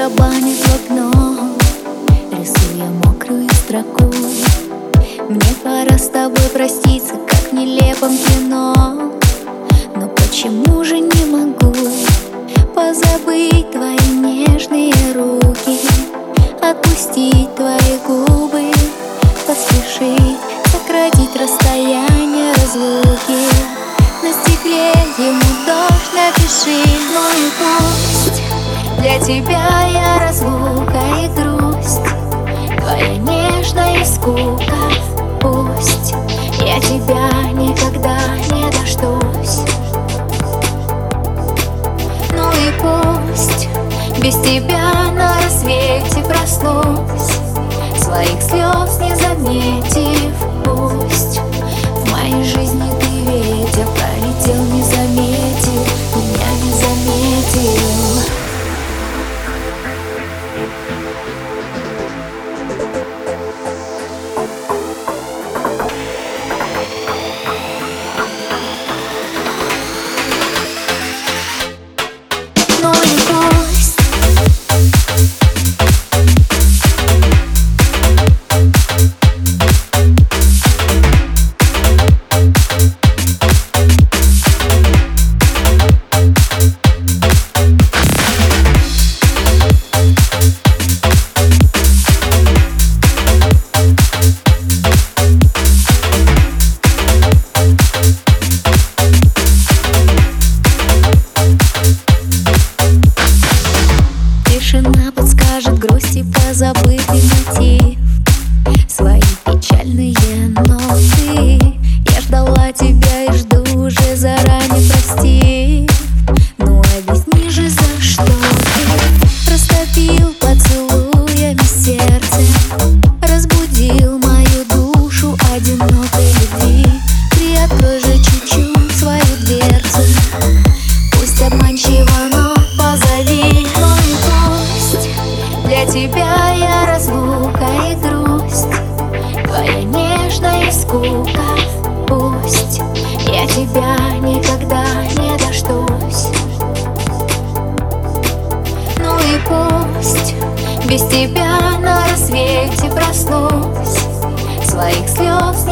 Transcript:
барабанит в окно Рисуя мокрую строку. Мне пора с тобой проститься, как в нелепом кино. Но почему же не могу позабыть твои нежные руки? Отпустить твои губы, поспешить сократить расстояние разлуки. На стекле ему дождь напиши мой пусть Для тебя я разлука и грусть. Твоя нежная скука Пусть. Я тебя никогда не дождусь. Ну и пусть без тебя на рассвете проснусь. Своих слез не заметив Пусть в моей жизни Своих